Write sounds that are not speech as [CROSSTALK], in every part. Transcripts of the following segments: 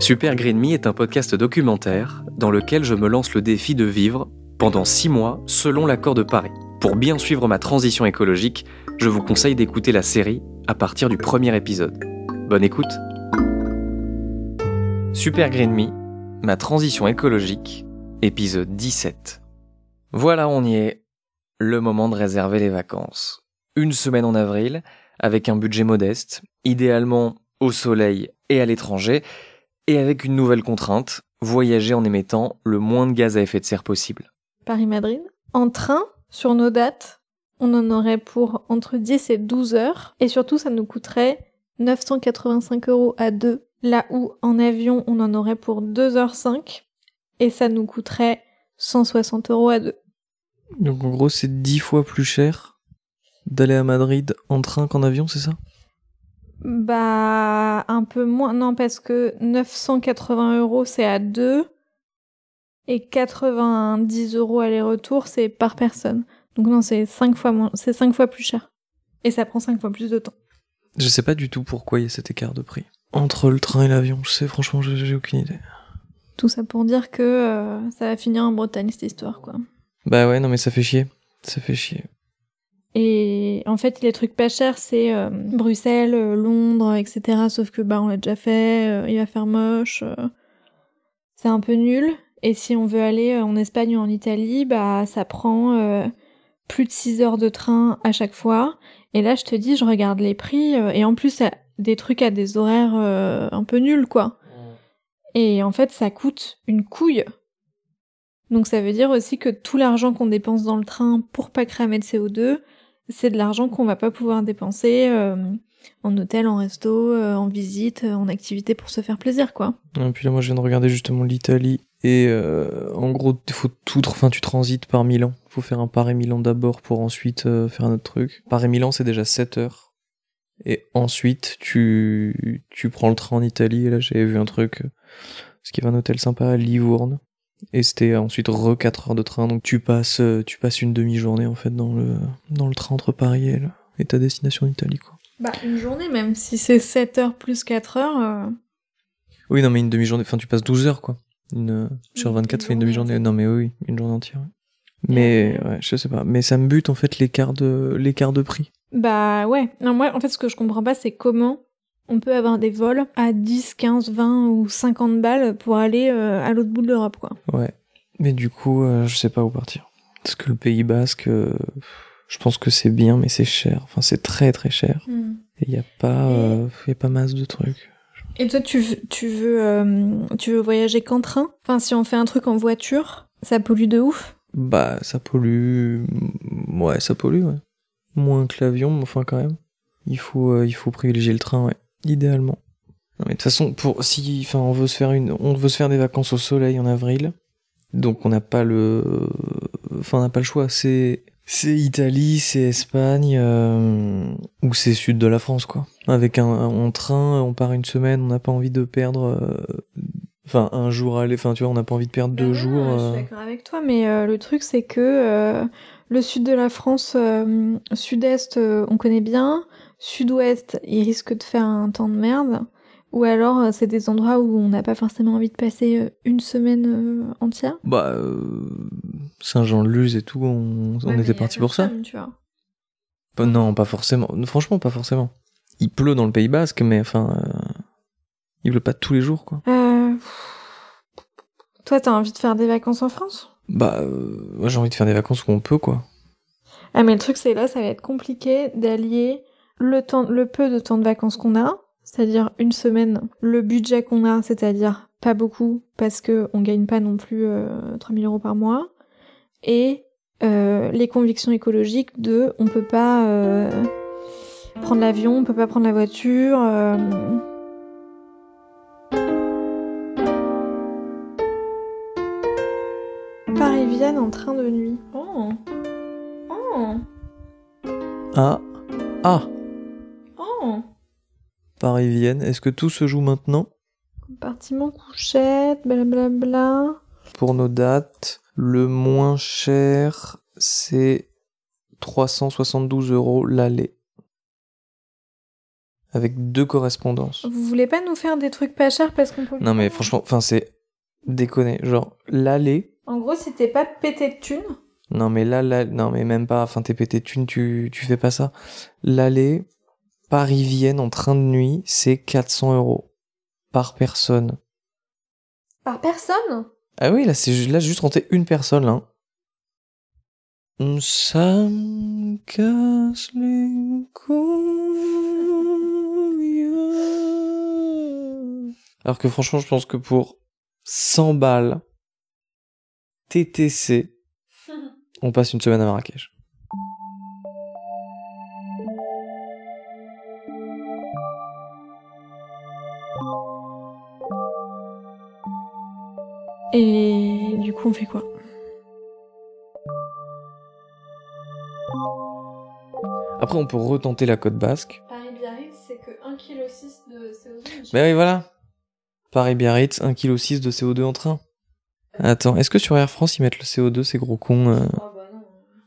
Super Green Me est un podcast documentaire dans lequel je me lance le défi de vivre pendant six mois selon l'accord de Paris. Pour bien suivre ma transition écologique, je vous conseille d'écouter la série à partir du premier épisode. Bonne écoute Super Green Me, ma transition écologique, épisode 17. Voilà, on y est. Le moment de réserver les vacances. Une semaine en avril, avec un budget modeste, idéalement au soleil et à l'étranger, et avec une nouvelle contrainte, voyager en émettant le moins de gaz à effet de serre possible. Paris-Madrid. En train, sur nos dates, on en aurait pour entre 10 et 12 heures. Et surtout, ça nous coûterait 985 euros à deux. Là où en avion, on en aurait pour 2h05. Et ça nous coûterait 160 euros à deux. Donc en gros, c'est dix fois plus cher d'aller à Madrid en train qu'en avion, c'est ça? Bah, un peu moins. Non, parce que 980 euros, c'est à deux. Et 90 euros aller-retour, c'est par personne. Donc non, c'est cinq fois moins, c'est cinq fois plus cher. Et ça prend cinq fois plus de temps. Je sais pas du tout pourquoi il y a cet écart de prix. Entre le train et l'avion, je sais, franchement, j'ai j'ai aucune idée. Tout ça pour dire que euh, ça va finir en Bretagne, cette histoire, quoi. Bah ouais, non mais ça fait chier. Ça fait chier. Et en fait, les trucs pas chers, c'est euh, Bruxelles, euh, Londres, etc. Sauf que bah on l'a déjà fait, euh, il va faire moche, c'est un peu nul. Et si on veut aller en Espagne ou en Italie, bah ça prend plus de 6 heures de train à chaque fois. Et là, je te dis, je regarde les prix et en plus des trucs à des horaires un peu nuls, quoi. Et en fait, ça coûte une couille. Donc ça veut dire aussi que tout l'argent qu'on dépense dans le train pour pas cramer de CO2, c'est de l'argent qu'on va pas pouvoir dépenser euh, en hôtel, en resto, euh, en visite, euh, en activité pour se faire plaisir, quoi. Et puis là, moi, je viens de regarder justement l'Italie. Et en gros, il faut tout, enfin, tu transites par Milan. faut faire un Paris-Milan d'abord pour ensuite faire un autre truc. Paris-Milan, c'est déjà 7 heures. Et ensuite, tu, tu prends le train en Italie. Et là, j'avais vu un truc. Parce qu'il y un hôtel sympa à Livourne. Et c'était ensuite re 4 heures de train. Donc tu passes, euh, tu passes une demi-journée en fait dans le, dans le train entre Paris et, le- et ta destination en Italie, quoi. Bah, une journée, même si c'est 7 heures plus 4 heures. euh, Oui, non, mais une demi-journée, enfin, tu passes 12 heures, quoi. Une, euh, sur Une 24, fait une journée demi-journée. Non, mais oui, une journée entière. ouais. Mais, ouais, je sais pas. Mais ça me bute, en fait, l'écart de, l'écart de prix. Bah ouais. Non, moi, en fait, ce que je comprends pas, c'est comment on peut avoir des vols à 10, 15, 20 ou 50 balles pour aller euh, à l'autre bout de l'Europe, quoi. Ouais. Mais du coup, euh, je sais pas où partir. Parce que le Pays Basque, euh, je pense que c'est bien, mais c'est cher. Enfin, c'est très très cher. Et il y a pas, euh, y a pas masse de trucs. Et toi, tu, veux- tu veux, tu veux voyager qu'en train? Enfin, si on fait un truc en voiture, ça pollue de ouf? Bah, ça pollue. Ouais, ça pollue, ouais. Moins que l'avion, mais enfin, quand même. Il faut, il faut privilégier le train, ouais. Idéalement. Non, mais de toute façon, pour, si, enfin, on veut se faire une, on veut se faire des vacances au soleil en avril. Donc, on n'a pas le, enfin, on n'a pas le choix. C'est, c'est Italie, c'est Espagne, euh, ou c'est sud de la France, quoi. Avec un, un train, on part une semaine, on n'a pas envie de perdre, euh, enfin, un jour à aller, enfin, tu vois, on n'a pas envie de perdre deux non, jours. Je euh, suis d'accord avec toi, mais euh, le truc, c'est que euh, le sud de la France, euh, sud-est, euh, on connaît bien. Sud-ouest, il risque de faire un temps de merde. Ou alors, euh, c'est des endroits où on n'a pas forcément envie de passer euh, une semaine euh, entière. Bah, euh, Saint-Jean-de-Luz et tout, on, Ouais, était parti pour ça. personne, Tu vois. Bah, non, pas forcément. Franchement, pas forcément. Il pleut dans le Pays Basque, mais enfin, euh, il pleut pas tous les jours, quoi. Euh... Toi, t'as envie de faire des vacances en France? Bah, moi j'ai envie de faire des vacances où on peut, quoi. Ah, mais le truc, c'est là, ça va être compliqué d'allier le temps, le peu de temps de vacances qu'on a, c'est-à-dire une semaine, le budget qu'on a, c'est-à-dire pas beaucoup, parce que on gagne pas non plus euh, 3000 euros par mois, et euh, les convictions écologiques de on peut pas, euh, prendre l'avion, on peut pas prendre la voiture. euh. Paris-Vienne en train de nuit. Oh. Oh. Ah. Ah. Paris-Vienne. Est-ce que tout se joue maintenant? Compartiment couchette, blablabla. Pour nos dates, le moins cher, c'est 372 euros l'aller. Avec deux correspondances. Vous voulez pas nous faire des trucs pas chers parce qu'on peut. Non mais franchement, enfin c'est déconné. Genre l'aller. En gros, si t'es pas pété de thunes. Non mais là, là, non mais même pas. Enfin t'es pété de thunes, tu, tu fais pas ça. L'aller Paris-Vienne en train de nuit, c'est 400 euros par personne. Par personne? Ah oui, là c'est ju- là j'ai juste rentré une personne là. Ça me casse les couilles. Alors que franchement, je pense que pour 100 balles TTC, [LAUGHS] on passe une semaine à Marrakech. Et du coup, on fait quoi? Après, on peut retenter la côte basque. Paris-Biarritz, c'est que 1,6 kg de CO2. Mais oui, voilà. Paris-Biarritz, 1,6 kg de CO2 en train. Attends, est-ce que sur Air France ils mettent le CO2, ces gros cons euh Oh bah non.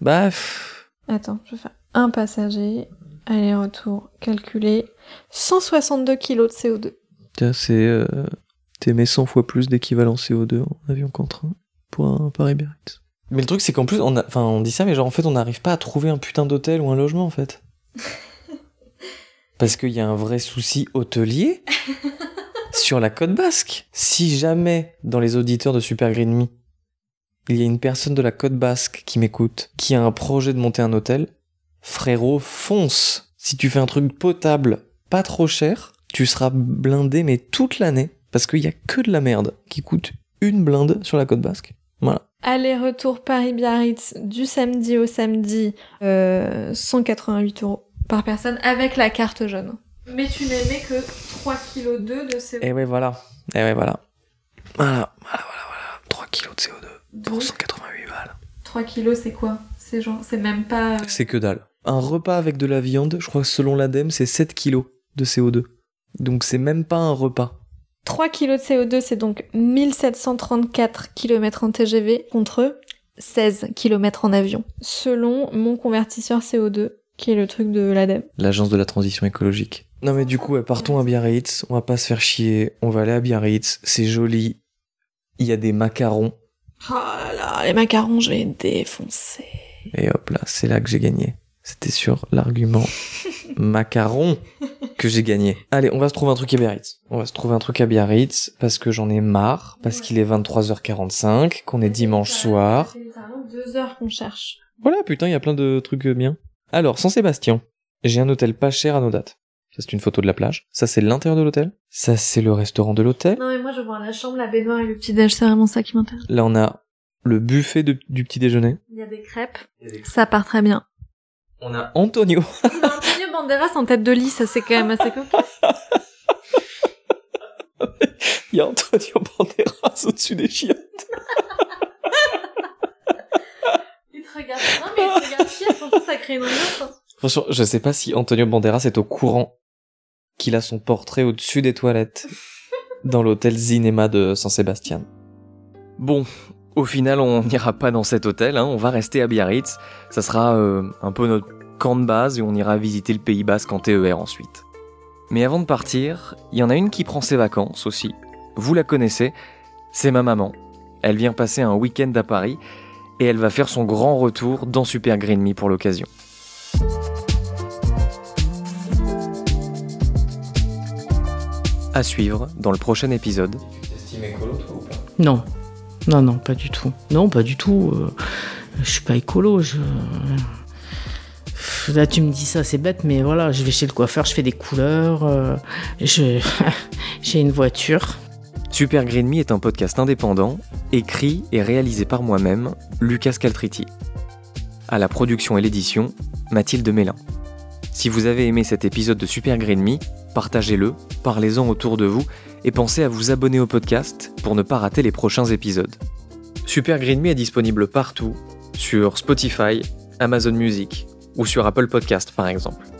Bah, pff, Attends, je vais faire un passager, aller-retour, calculé, 162 kg de CO2. tiens, c'est. Euh, T'émets 100 fois plus d'équivalent CO2 en avion qu'en train pour un Paris-Biarritz. Mais le truc, c'est qu'en plus, on, a, enfin, on dit ça, mais genre, en fait, on n'arrive pas à trouver un putain d'hôtel ou un logement, en fait. [LAUGHS] Parce qu'il y a un vrai souci hôtelier sur la côte basque. Si jamais, dans les auditeurs de Super Green Me, il y a une personne de la côte basque qui m'écoute, qui a un projet de monter un hôtel, frérot, fonce Si tu fais un truc potable, pas trop cher, tu seras blindé, mais toute l'année, parce qu'il y a que de la merde qui coûte une blinde sur la côte basque. Voilà. Aller-retour Paris-Biarritz du samedi au samedi, euh, 188 euros par personne avec la carte jaune. Mais tu n'aimais que 3 kg de CO2. Et ouais, voilà. Et ouais, voilà. Voilà, voilà, voilà, voilà. 3 kilos de CO2 pour 188 balles. 3 kilos, c'est quoi? C'est genre, c'est même pas. euh, C'est que dalle. Un repas avec de la viande, je crois que selon l'ADEME, c'est 7 kilos de CO2. Donc c'est même pas un repas. 3 kg de CO2, c'est donc 1734 km en TGV contre 16 km en avion, selon mon convertisseur CO2, qui est le truc de l'ADEME. L'agence de la transition écologique. Non mais du coup, partons à Biarritz, on va pas se faire chier, on va aller à Biarritz, c'est joli. Il y a des macarons. Oh là là, les macarons, je vais les défoncer. Et hop là, c'est là que j'ai gagné. C'était sur l'argument [LAUGHS] macaron que j'ai gagné. Allez, on va se trouver un truc à Biarritz. On va se trouver un truc à Biarritz parce que j'en ai marre, parce qu'il est 23h45, qu'on est dimanche soir. Ça fait littéralement deux heures qu'on cherche. Voilà, putain, il y a plein de trucs bien. Alors, Saint-Sébastien. J'ai un hôtel pas cher à nos dates. Ça, c'est une photo de la plage. Ça, c'est l'intérieur de l'hôtel. Ça, c'est le restaurant de l'hôtel. Non mais moi je vois la chambre, la baignoire et le petit déj, c'est vraiment ça qui m'intéresse. Là, on a le buffet de- du petit déjeuner. Il y a des crêpes, ça part très bien. On a Antonio. [LAUGHS] Antonio Banderas en tête de lit, ça c'est quand même assez cocasse. [LAUGHS] Il y a Antonio Banderas au-dessus des chiottes. Il te regarde, non mais il te regarde fier, franchement ça crée une ambiance. hein. Franchement, je sais pas si Antonio Banderas est au courant qu'il a son portrait au-dessus des toilettes dans l'hôtel Zinema de Saint-Sébastien. Bon, au final, on n'ira pas dans cet hôtel, hein, on va rester à Biarritz. Ça sera euh, un peu notre camp de base et on ira visiter le Pays Basque en TER ensuite. Mais avant de partir, il y en a une qui prend ses vacances aussi. Vous la connaissez, c'est ma maman. Elle vient passer un week-end à Paris et elle va faire son grand retour dans Super Green Me pour l'occasion. À suivre dans le prochain épisode. Non, non, non, pas du tout. Non, pas du tout. euh, je suis pas écolo. Je... Là, tu me dis ça, c'est bête, mais voilà, je vais chez le coiffeur, je fais des couleurs. euh. [LAUGHS] J'ai une voiture. Super Green Me est un podcast indépendant, écrit et réalisé par moi-même, Lucas Caltriti. À la production et l'édition, Mathilde Mélin. Si vous avez aimé cet épisode de Super Green Me, partagez-le, parlez-en autour de vous et pensez à vous abonner au podcast pour ne pas rater les prochains épisodes. Super Green Me est disponible partout, sur Spotify, Amazon Music ou sur Apple Podcast par exemple.